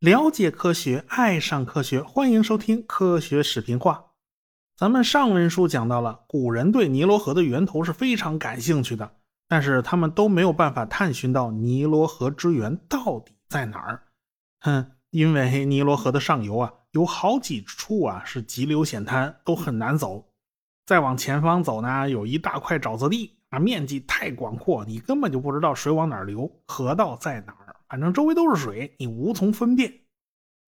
了解科学，爱上科学，欢迎收听科学视频化。咱们上文书讲到了，古人对尼罗河的源头是非常感兴趣的，但是他们都没有办法探寻到尼罗河之源到底在哪儿。哼，因为尼罗河的上游啊，有好几处啊是急流险滩，都很难走。再往前方走呢，有一大块沼泽地啊，面积太广阔，你根本就不知道水往哪儿流，河道在哪儿，反正周围都是水，你无从分辨。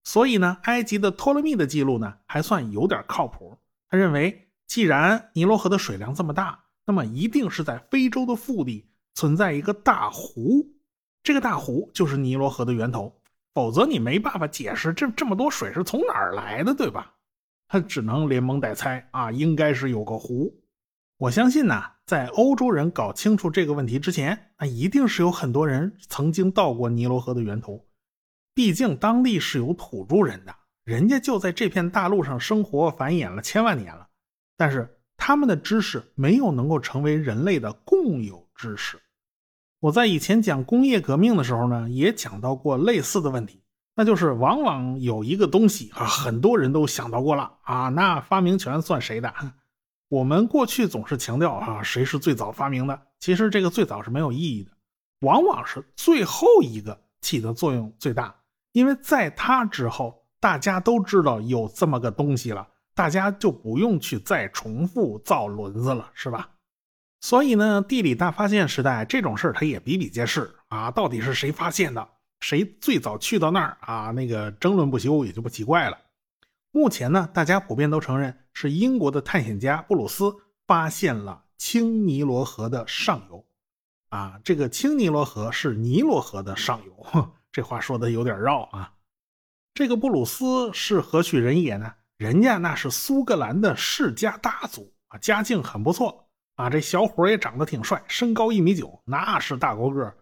所以呢，埃及的托勒密的记录呢，还算有点靠谱。他认为，既然尼罗河的水量这么大，那么一定是在非洲的腹地存在一个大湖，这个大湖就是尼罗河的源头，否则你没办法解释这这么多水是从哪儿来的，对吧？他只能连蒙带猜啊，应该是有个湖。我相信呢，在欧洲人搞清楚这个问题之前，那一定是有很多人曾经到过尼罗河的源头。毕竟当地是有土著人的，人家就在这片大陆上生活繁衍了千万年了。但是他们的知识没有能够成为人类的共有知识。我在以前讲工业革命的时候呢，也讲到过类似的问题。那就是往往有一个东西啊，很多人都想到过了啊，那发明权算谁的？我们过去总是强调啊，谁是最早发明的？其实这个最早是没有意义的，往往是最后一个起的作用最大，因为在他之后，大家都知道有这么个东西了，大家就不用去再重复造轮子了，是吧？所以呢，地理大发现时代这种事儿它也比比皆是啊，到底是谁发现的？谁最早去到那儿啊？那个争论不休也就不奇怪了。目前呢，大家普遍都承认是英国的探险家布鲁斯发现了青尼罗河的上游。啊，这个青尼罗河是尼罗河的上游，这话说的有点绕啊。这个布鲁斯是何许人也呢？人家那是苏格兰的世家大族啊，家境很不错啊。这小伙也长得挺帅，身高一米九，那是大高个。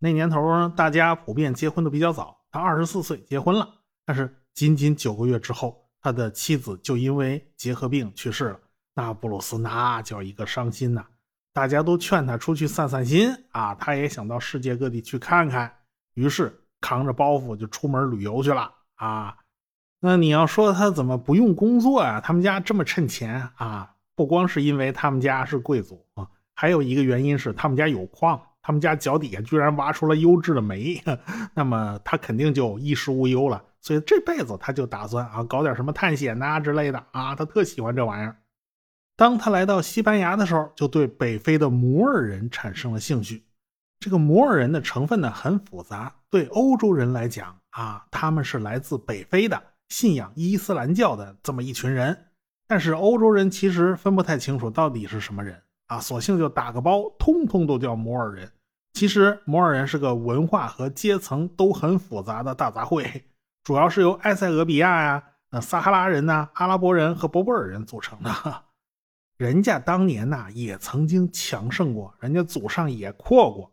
那年头，大家普遍结婚都比较早。他二十四岁结婚了，但是仅仅九个月之后，他的妻子就因为结核病去世了。那布鲁斯那叫一个伤心呐！大家都劝他出去散散心啊，他也想到世界各地去看看，于是扛着包袱就出门旅游去了啊。那你要说他怎么不用工作啊？他们家这么趁钱啊？不光是因为他们家是贵族啊，还有一个原因是他们家有矿。他们家脚底下居然挖出了优质的煤，那么他肯定就衣食无忧了。所以这辈子他就打算啊搞点什么探险呐之类的啊，他特喜欢这玩意儿。当他来到西班牙的时候，就对北非的摩尔人产生了兴趣。这个摩尔人的成分呢很复杂，对欧洲人来讲啊，他们是来自北非的，信仰伊斯兰教的这么一群人。但是欧洲人其实分不太清楚到底是什么人啊，索性就打个包，通通都叫摩尔人。其实摩尔人是个文化和阶层都很复杂的大杂烩，主要是由埃塞俄比亚呀、呃撒哈拉人呐、阿拉伯人和博博尔人组成的。人家当年呐也曾经强盛过，人家祖上也阔过。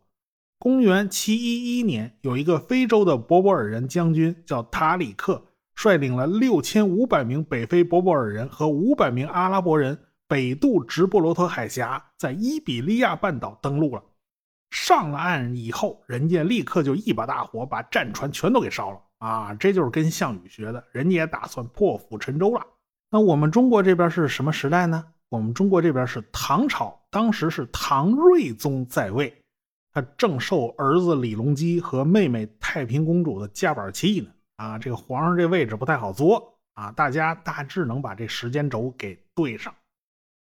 公元七一一年，有一个非洲的博博尔人将军叫塔里克，率领了六千五百名北非博博尔人和五百名阿拉伯人北渡直布罗陀海峡，在伊比利亚半岛登陆了。上了岸以后，人家立刻就一把大火把战船全都给烧了啊！这就是跟项羽学的，人家也打算破釜沉舟了。那我们中国这边是什么时代呢？我们中国这边是唐朝，当时是唐睿宗在位，他正受儿子李隆基和妹妹太平公主的夹板气呢。啊，这个皇上这位置不太好坐啊！大家大致能把这时间轴给对上。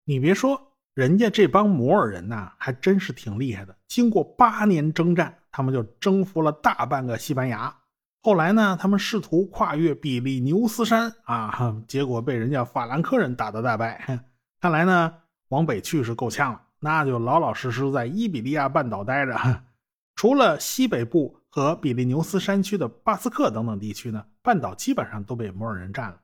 你别说。人家这帮摩尔人呐，还真是挺厉害的。经过八年征战，他们就征服了大半个西班牙。后来呢，他们试图跨越比利牛斯山啊，结果被人家法兰克人打得大败。看来呢，往北去是够呛了，那就老老实实在伊比利亚半岛待着。除了西北部和比利牛斯山区的巴斯克等等地区呢，半岛基本上都被摩尔人占了。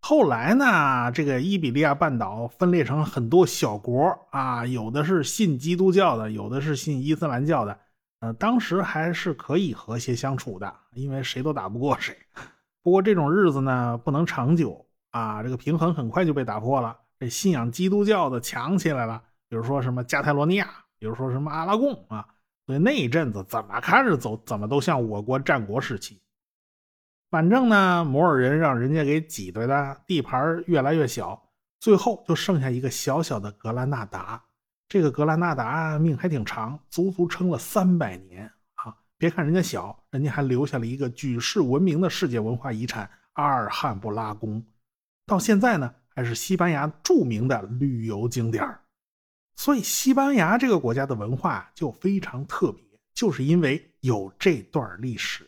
后来呢，这个伊比利亚半岛分裂成很多小国啊，有的是信基督教的，有的是信伊斯兰教的。呃，当时还是可以和谐相处的，因为谁都打不过谁。不过这种日子呢，不能长久啊，这个平衡很快就被打破了。这信仰基督教的强起来了，比如说什么加泰罗尼亚比如说什么阿拉贡啊。所以那一阵子怎么看着走，怎么都像我国战国时期。反正呢，摩尔人让人家给挤兑的，地盘越来越小，最后就剩下一个小小的格兰纳达。这个格兰纳达命还挺长，足足撑了三百年啊！别看人家小，人家还留下了一个举世闻名的世界文化遗产——阿尔汉布拉宫，到现在呢还是西班牙著名的旅游景点所以，西班牙这个国家的文化就非常特别，就是因为有这段历史。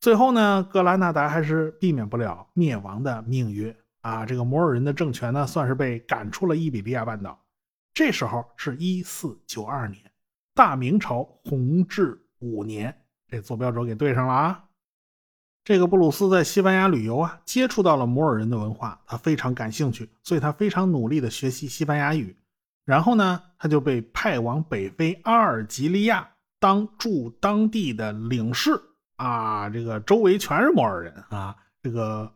最后呢，格兰纳达还是避免不了灭亡的命运啊！这个摩尔人的政权呢，算是被赶出了伊比利亚半岛。这时候是一四九二年，大明朝弘治五年，这坐标轴给对上了啊！这个布鲁斯在西班牙旅游啊，接触到了摩尔人的文化，他非常感兴趣，所以他非常努力的学习西班牙语。然后呢，他就被派往北非阿尔及利亚当驻当地的领事。啊，这个周围全是摩尔人啊！这个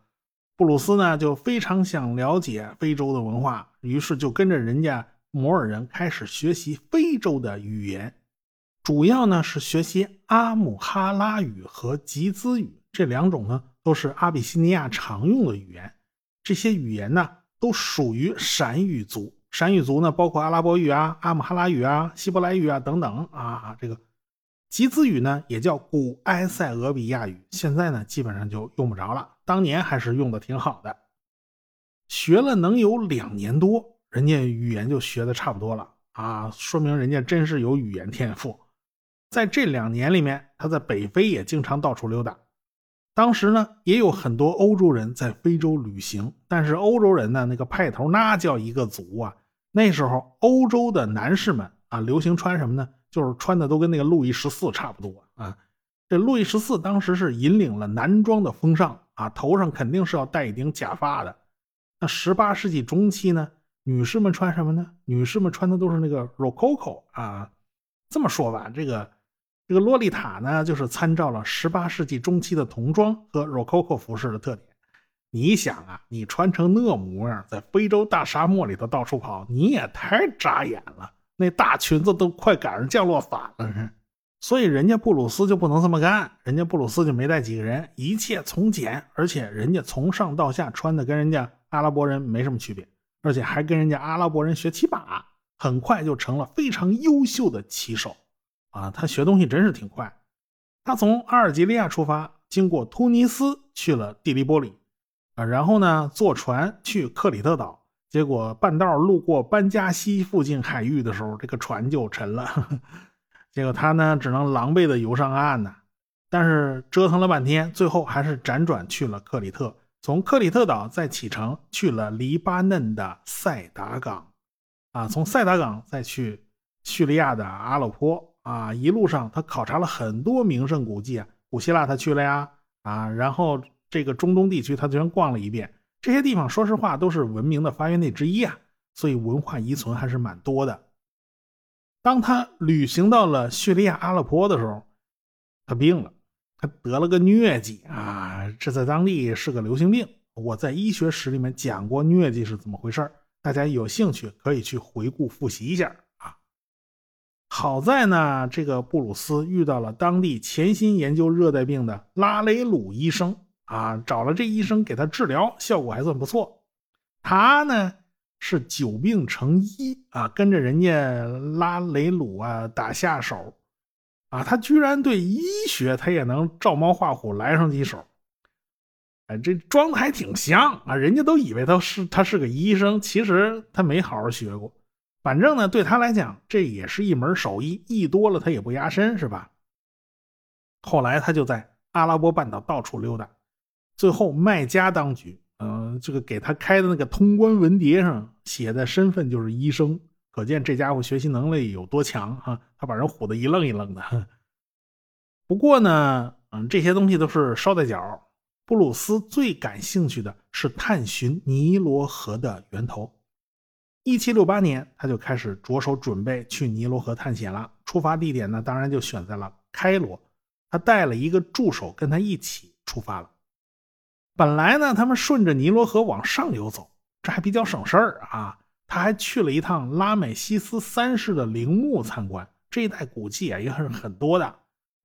布鲁斯呢，就非常想了解非洲的文化，于是就跟着人家摩尔人开始学习非洲的语言，主要呢是学习阿姆哈拉语和吉兹语这两种呢，都是阿比西尼亚常用的语言。这些语言呢，都属于闪语族。闪语族呢，包括阿拉伯语啊、阿姆哈拉语啊、希伯来语啊等等啊，这个。吉兹语呢，也叫古埃塞俄比亚语，现在呢基本上就用不着了。当年还是用的挺好的，学了能有两年多，人家语言就学的差不多了啊，说明人家真是有语言天赋。在这两年里面，他在北非也经常到处溜达。当时呢，也有很多欧洲人在非洲旅行，但是欧洲人呢，那个派头那叫一个足啊。那时候，欧洲的男士们啊，流行穿什么呢？就是穿的都跟那个路易十四差不多啊！这路易十四当时是引领了男装的风尚啊，头上肯定是要戴一顶假发的。那十八世纪中期呢，女士们穿什么呢？女士们穿的都是那个 rococo 啊。这么说吧，这个这个洛丽塔呢，就是参照了十八世纪中期的童装和 rococo 服饰的特点。你想啊，你穿成那模样，在非洲大沙漠里头到处跑，你也太扎眼了。那大裙子都快赶上降落伞了，所以人家布鲁斯就不能这么干，人家布鲁斯就没带几个人，一切从简，而且人家从上到下穿的跟人家阿拉伯人没什么区别，而且还跟人家阿拉伯人学骑马，很快就成了非常优秀的骑手。啊，他学东西真是挺快。他从阿尔及利亚出发，经过突尼斯去了蒂利波里，啊，然后呢坐船去克里特岛。结果半道路过班加西附近海域的时候，这个船就沉了。结果他呢，只能狼狈的游上岸呢。但是折腾了半天，最后还是辗转去了克里特。从克里特岛再启程去了黎巴嫩的塞达港，啊，从塞达港再去叙利亚的阿勒颇。啊，一路上他考察了很多名胜古迹啊，古希腊他去了呀，啊，然后这个中东地区他全逛了一遍。这些地方，说实话都是文明的发源地之一啊，所以文化遗存还是蛮多的。当他旅行到了叙利亚阿勒颇的时候，他病了，他得了个疟疾啊，这在当地是个流行病。我在医学史里面讲过疟疾是怎么回事大家有兴趣可以去回顾复习一下啊。好在呢，这个布鲁斯遇到了当地潜心研究热带病的拉雷鲁医生。啊，找了这医生给他治疗，效果还算不错。他呢是久病成医啊，跟着人家拉雷鲁啊打下手，啊，他居然对医学他也能照猫画虎来上几手。哎，这装的还挺像啊，人家都以为他是他是个医生，其实他没好好学过。反正呢，对他来讲这也是一门手艺，艺多了他也不压身，是吧？后来他就在阿拉伯半岛到处溜达。最后，麦加当局，嗯，这个给他开的那个通关文牒上写的身份就是医生，可见这家伙学习能力有多强啊！他把人唬得一愣一愣的。不过呢，嗯，这些东西都是捎带脚。布鲁斯最感兴趣的是探寻尼罗河的源头。一七六八年，他就开始着手准备去尼罗河探险了。出发地点呢，当然就选在了开罗。他带了一个助手跟他一起出发了。本来呢，他们顺着尼罗河往上游走，这还比较省事儿啊。他还去了一趟拉美西斯三世的陵墓参观，这一带古迹啊也是很多的。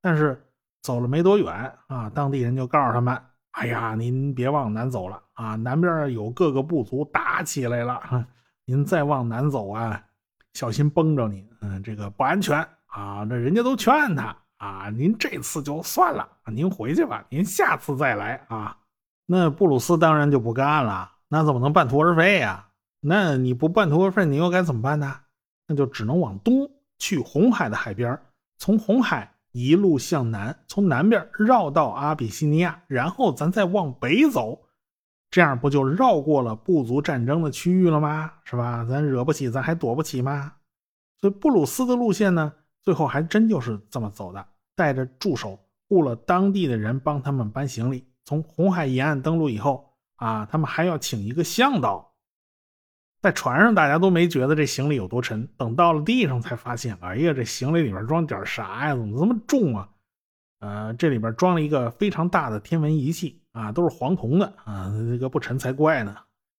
但是走了没多远啊，当地人就告诉他们：“哎呀，您别往南走了啊，南边有各个部族打起来了，您再往南走啊，小心崩着您，嗯，这个不安全啊。”那人家都劝他啊：“您这次就算了，您回去吧，您下次再来啊。”那布鲁斯当然就不干了，那怎么能半途而废呀？那你不半途而废，你又该怎么办呢？那就只能往东去红海的海边，从红海一路向南，从南边绕到阿比西尼亚，然后咱再往北走，这样不就绕过了部族战争的区域了吗？是吧？咱惹不起，咱还躲不起吗？所以布鲁斯的路线呢，最后还真就是这么走的，带着助手雇了当地的人帮他们搬行李。从红海沿岸登陆以后啊，他们还要请一个向导。在船上，大家都没觉得这行李有多沉，等到了地上才发现，哎呀，这行李里面装点啥呀？怎么这么重啊？呃，这里边装了一个非常大的天文仪器啊，都是黄铜的啊，这个不沉才怪呢。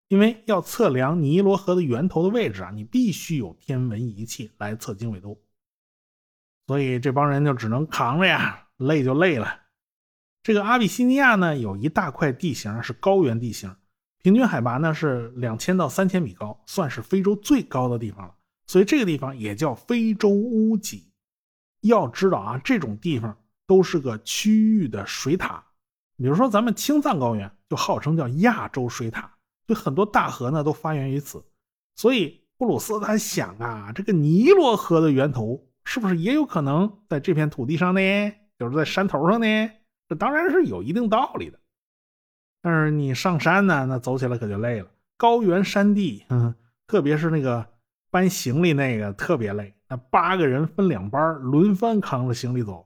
因为要测量尼罗河的源头的位置啊，你必须有天文仪器来测经纬度，所以这帮人就只能扛着呀，累就累了。这个阿比西尼亚呢，有一大块地形是高原地形，平均海拔呢是两千到三千米高，算是非洲最高的地方了。所以这个地方也叫非洲屋脊。要知道啊，这种地方都是个区域的水塔。比如说咱们青藏高原就号称叫亚洲水塔，就很多大河呢都发源于此。所以布鲁斯他想啊，这个尼罗河的源头是不是也有可能在这片土地上呢？就是在山头上呢？这当然是有一定道理的，但是你上山呢，那走起来可就累了。高原山地，嗯，特别是那个搬行李那个特别累，那八个人分两班，轮番扛着行李走，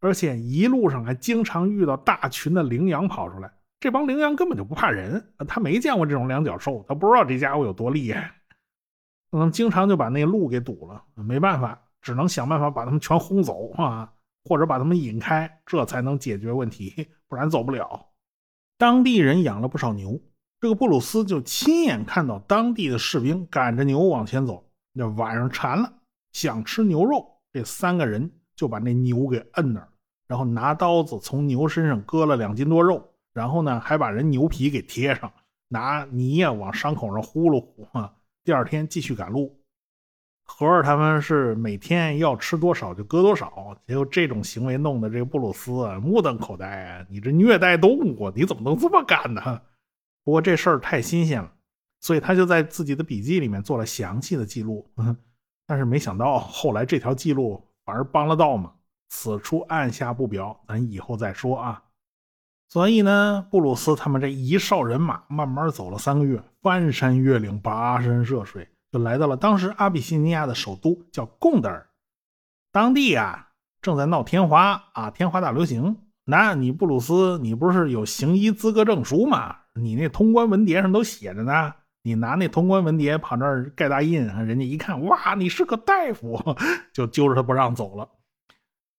而且一路上还经常遇到大群的羚羊跑出来。这帮羚羊根本就不怕人，他没见过这种两脚兽，他不知道这家伙有多厉害，嗯，经常就把那路给堵了。没办法，只能想办法把他们全轰走啊。或者把他们引开，这才能解决问题，不然走不了。当地人养了不少牛，这个布鲁斯就亲眼看到当地的士兵赶着牛往前走。那晚上馋了，想吃牛肉，这三个人就把那牛给摁那儿，然后拿刀子从牛身上割了两斤多肉，然后呢还把人牛皮给贴上，拿泥呀往伤口上呼噜呼啊。第二天继续赶路。合着他们是每天要吃多少就割多少，结果这种行为弄得这个布鲁斯目瞪口呆啊！你这虐待动物，你怎么能这么干呢？不过这事儿太新鲜了，所以他就在自己的笔记里面做了详细的记录。但是没想到后来这条记录反而帮了倒忙，此处按下不表，咱以后再说啊。所以呢，布鲁斯他们这一哨人马慢慢走了三个月，翻山越岭，跋山涉水。就来到了当时阿比西尼亚的首都，叫贡德尔。当地啊正在闹天花啊，天花大流行。那你布鲁斯，你不是有行医资格证书吗？你那通关文牒上都写着呢。你拿那通关文牒跑那儿盖大印，人家一看，哇，你是个大夫，就揪着他不让走了。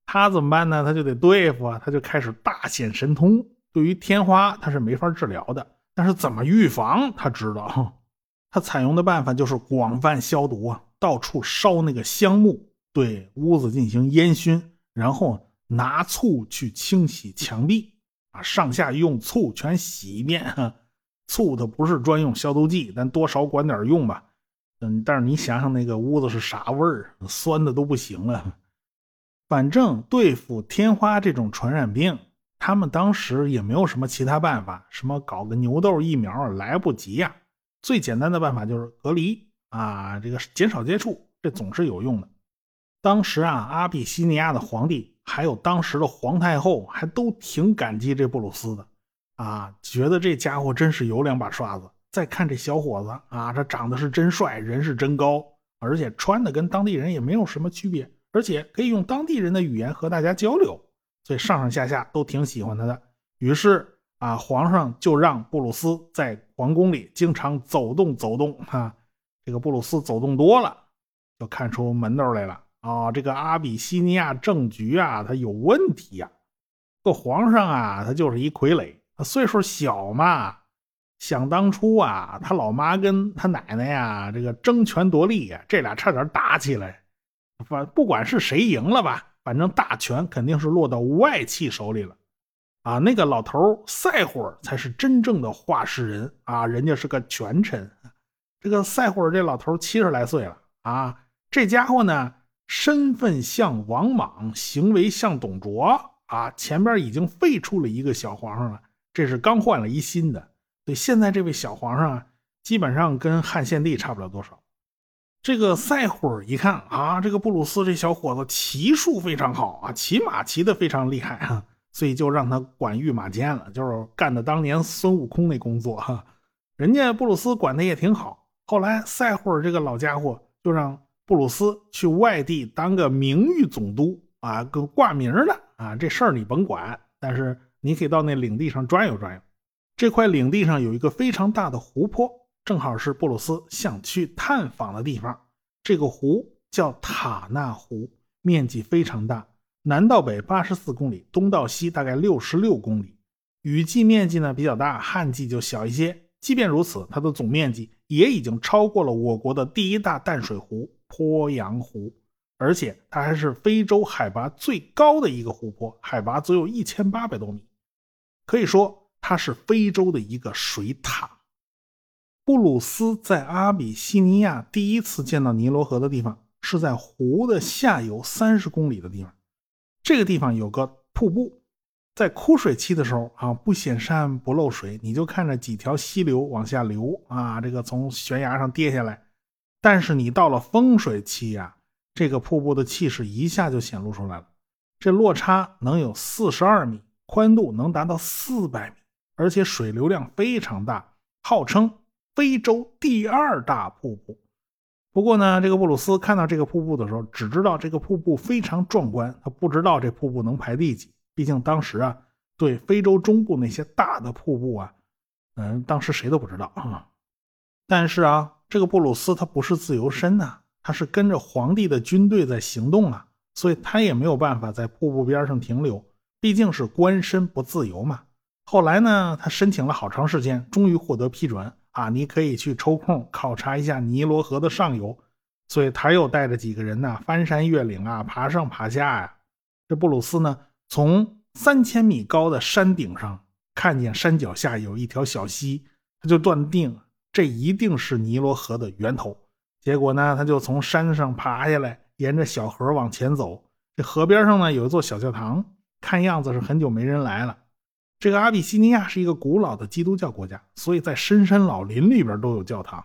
他怎么办呢？他就得对付啊，他就开始大显神通。对于天花，他是没法治疗的，但是怎么预防，他知道。他采用的办法就是广泛消毒啊，到处烧那个香木，对屋子进行烟熏，然后拿醋去清洗墙壁，啊，上下用醋全洗一遍。醋它不是专用消毒剂，但多少管点用吧。嗯，但是你想想那个屋子是啥味儿，酸的都不行了。反正对付天花这种传染病，他们当时也没有什么其他办法，什么搞个牛痘疫苗来不及呀。最简单的办法就是隔离啊，这个减少接触，这总是有用的。当时啊，阿比西尼亚的皇帝还有当时的皇太后还都挺感激这布鲁斯的啊，觉得这家伙真是有两把刷子。再看这小伙子啊，这长得是真帅，人是真高，而且穿的跟当地人也没有什么区别，而且可以用当地人的语言和大家交流，所以上上下下都挺喜欢他的。于是。啊，皇上就让布鲁斯在皇宫里经常走动走动。哈，这个布鲁斯走动多了，就看出门道来了。啊，这个阿比西尼亚政局啊，他有问题呀。这皇上啊，他就是一傀儡，他岁数小嘛，想当初啊，他老妈跟他奶奶呀，这个争权夺利呀，这俩差点打起来。反不管是谁赢了吧，反正大权肯定是落到外戚手里了。啊，那个老头赛火才是真正的话事人啊，人家是个权臣。这个赛火这老头七十来岁了啊，这家伙呢，身份像王莽，行为像董卓啊。前边已经废除了一个小皇上了，这是刚换了一新的。对，现在这位小皇上啊，基本上跟汉献帝差不了多少。这个赛虎一看啊，这个布鲁斯这小伙子骑术非常好啊，骑马骑得非常厉害啊。所以就让他管御马监了，就是干的当年孙悟空那工作哈。人家布鲁斯管的也挺好。后来赛霍尔这个老家伙就让布鲁斯去外地当个名誉总督啊，个挂名的啊，这事儿你甭管，但是你可以到那领地上转悠转悠。这块领地上有一个非常大的湖泊，正好是布鲁斯想去探访的地方。这个湖叫塔纳湖，面积非常大。南到北八十四公里，东到西大概六十六公里。雨季面积呢比较大，旱季就小一些。即便如此，它的总面积也已经超过了我国的第一大淡水湖鄱阳湖，而且它还是非洲海拔最高的一个湖泊，海拔足有一千八百多米，可以说它是非洲的一个水塔。布鲁斯在阿比西尼亚第一次见到尼罗河的地方，是在湖的下游三十公里的地方。这个地方有个瀑布，在枯水期的时候啊，不显山不漏水，你就看着几条溪流往下流啊，这个从悬崖上跌下来。但是你到了丰水期呀，这个瀑布的气势一下就显露出来了，这落差能有四十二米，宽度能达到四百米，而且水流量非常大，号称非洲第二大瀑布。不过呢，这个布鲁斯看到这个瀑布的时候，只知道这个瀑布非常壮观，他不知道这瀑布能排第几。毕竟当时啊，对非洲中部那些大的瀑布啊，嗯，当时谁都不知道啊。但是啊，这个布鲁斯他不是自由身呐，他是跟着皇帝的军队在行动啊，所以他也没有办法在瀑布边上停留，毕竟是官身不自由嘛。后来呢，他申请了好长时间，终于获得批准。啊，你可以去抽空考察一下尼罗河的上游，所以他又带着几个人呢，翻山越岭啊，爬上爬下呀。这布鲁斯呢，从三千米高的山顶上看见山脚下有一条小溪，他就断定这一定是尼罗河的源头。结果呢，他就从山上爬下来，沿着小河往前走。这河边上呢，有一座小教堂，看样子是很久没人来了。这个阿比西尼亚是一个古老的基督教国家，所以在深山老林里边都有教堂。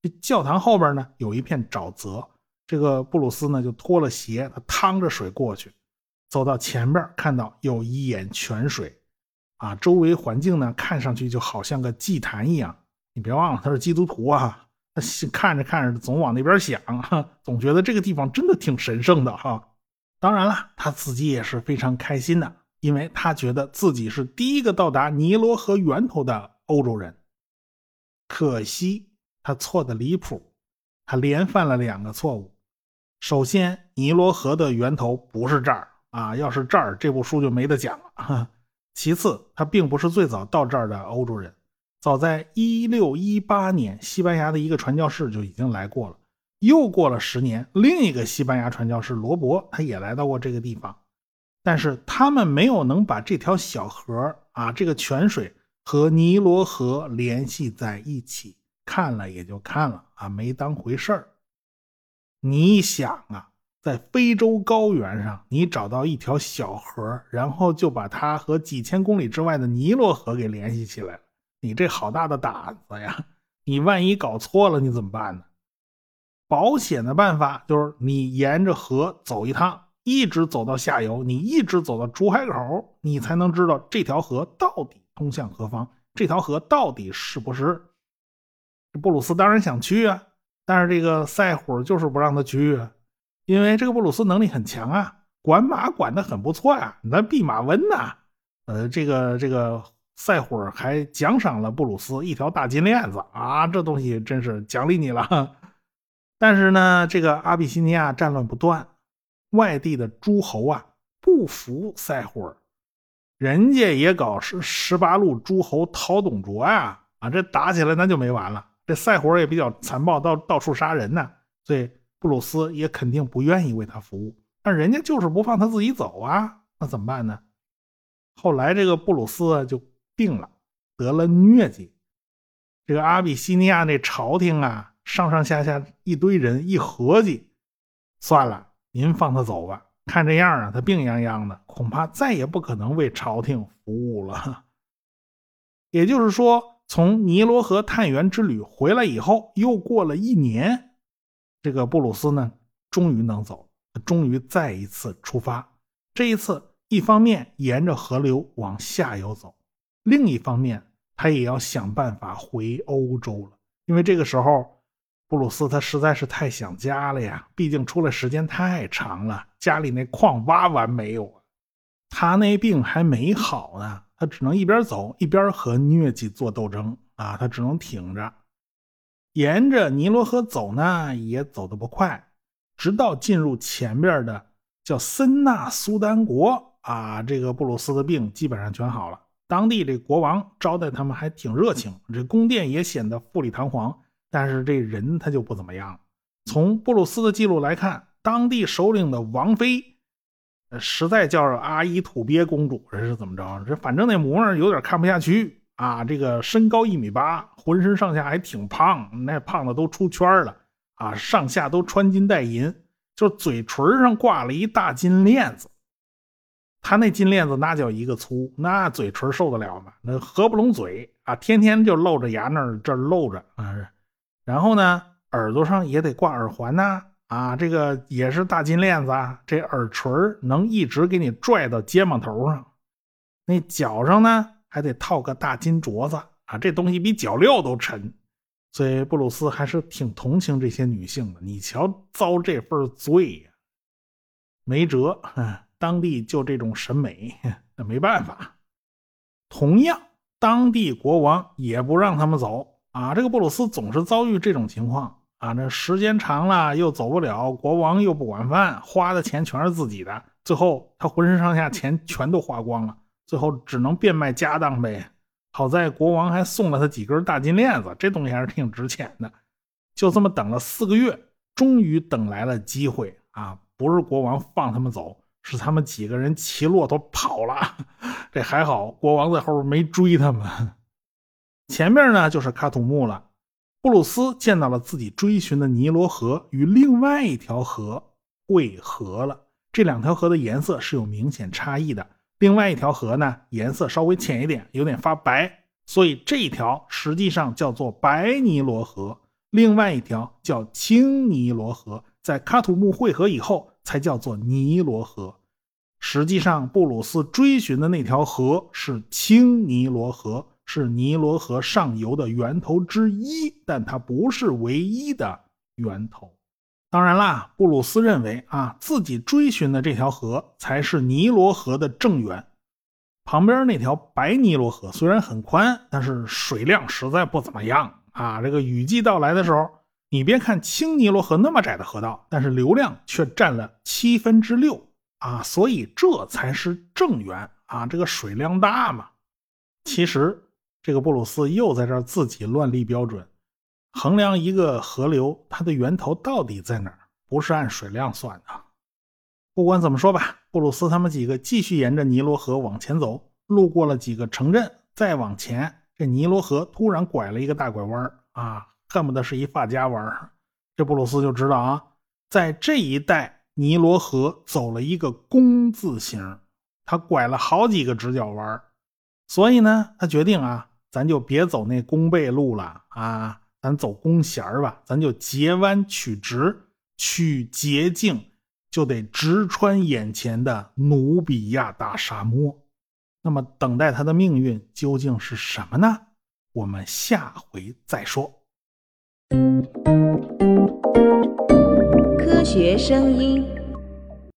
这教堂后边呢有一片沼泽，这个布鲁斯呢就脱了鞋，他趟着水过去，走到前边看到有一眼泉水，啊，周围环境呢看上去就好像个祭坛一样。你别忘了他是基督徒啊，他看着看着总往那边想，总觉得这个地方真的挺神圣的哈。当然了，他自己也是非常开心的。因为他觉得自己是第一个到达尼罗河源头的欧洲人，可惜他错的离谱，他连犯了两个错误。首先，尼罗河的源头不是这儿啊，要是这儿，这部书就没得讲了。其次，他并不是最早到这儿的欧洲人，早在一六一八年，西班牙的一个传教士就已经来过了。又过了十年，另一个西班牙传教士罗伯，他也来到过这个地方。但是他们没有能把这条小河啊，这个泉水和尼罗河联系在一起，看了也就看了啊，没当回事儿。你想啊，在非洲高原上，你找到一条小河，然后就把它和几千公里之外的尼罗河给联系起来了，你这好大的胆子呀！你万一搞错了，你怎么办呢？保险的办法就是你沿着河走一趟。一直走到下游，你一直走到出海口，你才能知道这条河到底通向何方。这条河到底是不是？布鲁斯当然想去啊，但是这个赛虎就是不让他去，啊，因为这个布鲁斯能力很强啊，管马管的很不错呀，那弼马温呐。呃，这个这个赛虎还奖赏了布鲁斯一条大金链子啊，这东西真是奖励你了。但是呢，这个阿比西尼亚战乱不断。外地的诸侯啊，不服赛霍尔，人家也搞十十八路诸侯讨董卓呀，啊，这打起来那就没完了。这赛火也比较残暴，到到处杀人呢，所以布鲁斯也肯定不愿意为他服务。但人家就是不放他自己走啊，那怎么办呢？后来这个布鲁斯就病了，得了疟疾。这个阿比西尼亚那朝廷啊，上上下下一堆人一合计，算了，您放他走吧。看这样啊，他病殃殃的，恐怕再也不可能为朝廷服务了。也就是说，从尼罗河探源之旅回来以后，又过了一年，这个布鲁斯呢，终于能走，终于再一次出发。这一次，一方面沿着河流往下游走，另一方面。他也要想办法回欧洲了，因为这个时候，布鲁斯他实在是太想家了呀。毕竟出来时间太长了，家里那矿挖完没有？他那病还没好呢，他只能一边走一边和疟疾做斗争啊！他只能挺着，沿着尼罗河走呢，也走得不快，直到进入前边的叫森纳苏丹国啊，这个布鲁斯的病基本上全好了。当地这国王招待他们还挺热情，这宫殿也显得富丽堂皇。但是这人他就不怎么样。从布鲁斯的记录来看，当地首领的王妃，实在叫阿依土鳖公主，这是怎么着？这反正那模样有点看不下去啊！这个身高一米八，浑身上下还挺胖，那胖的都出圈了啊！上下都穿金戴银，就嘴唇上挂了一大金链子。他那金链子那叫一个粗，那嘴唇受得了吗？那合不拢嘴啊，天天就露着牙那儿这露着啊。然后呢，耳朵上也得挂耳环呐，啊，这个也是大金链子啊。这耳垂能一直给你拽到肩膀头上。那脚上呢，还得套个大金镯子啊，这东西比脚镣都沉。所以布鲁斯还是挺同情这些女性的。你瞧，遭这份罪呀，没辙。当地就这种审美，那没办法。同样，当地国王也不让他们走啊。这个布鲁斯总是遭遇这种情况啊。那时间长了又走不了，国王又不管饭，花的钱全是自己的，最后他浑身上下钱全都花光了，最后只能变卖家当呗。好在国王还送了他几根大金链子，这东西还是挺值钱的。就这么等了四个月，终于等来了机会啊！不是国王放他们走。是他们几个人骑骆驼跑了，这还好，国王在后边没追他们。前面呢就是卡土木了。布鲁斯见到了自己追寻的尼罗河与另外一条河汇合了。这两条河的颜色是有明显差异的。另外一条河呢，颜色稍微浅一点，有点发白，所以这一条实际上叫做白尼罗河。另外一条叫青尼罗河，在卡土木汇合以后。才叫做尼罗河。实际上，布鲁斯追寻的那条河是青尼罗河，是尼罗河上游的源头之一，但它不是唯一的源头。当然啦，布鲁斯认为啊，自己追寻的这条河才是尼罗河的正源。旁边那条白尼罗河虽然很宽，但是水量实在不怎么样啊。这个雨季到来的时候。你别看青尼罗河那么窄的河道，但是流量却占了七分之六啊，所以这才是正源啊，这个水量大嘛。其实这个布鲁斯又在这儿自己乱立标准，衡量一个河流它的源头到底在哪儿，不是按水量算的。不管怎么说吧，布鲁斯他们几个继续沿着尼罗河往前走，路过了几个城镇，再往前，这尼罗河突然拐了一个大拐弯啊。恨不得是一发夹弯这布鲁斯就知道啊，在这一带尼罗河走了一个弓字形，他拐了好几个直角弯所以呢，他决定啊，咱就别走那弓背路了啊，咱走弓弦儿吧，咱就截弯取直，取捷径，就得直穿眼前的努比亚大沙漠。那么，等待他的命运究竟是什么呢？我们下回再说。科学声音。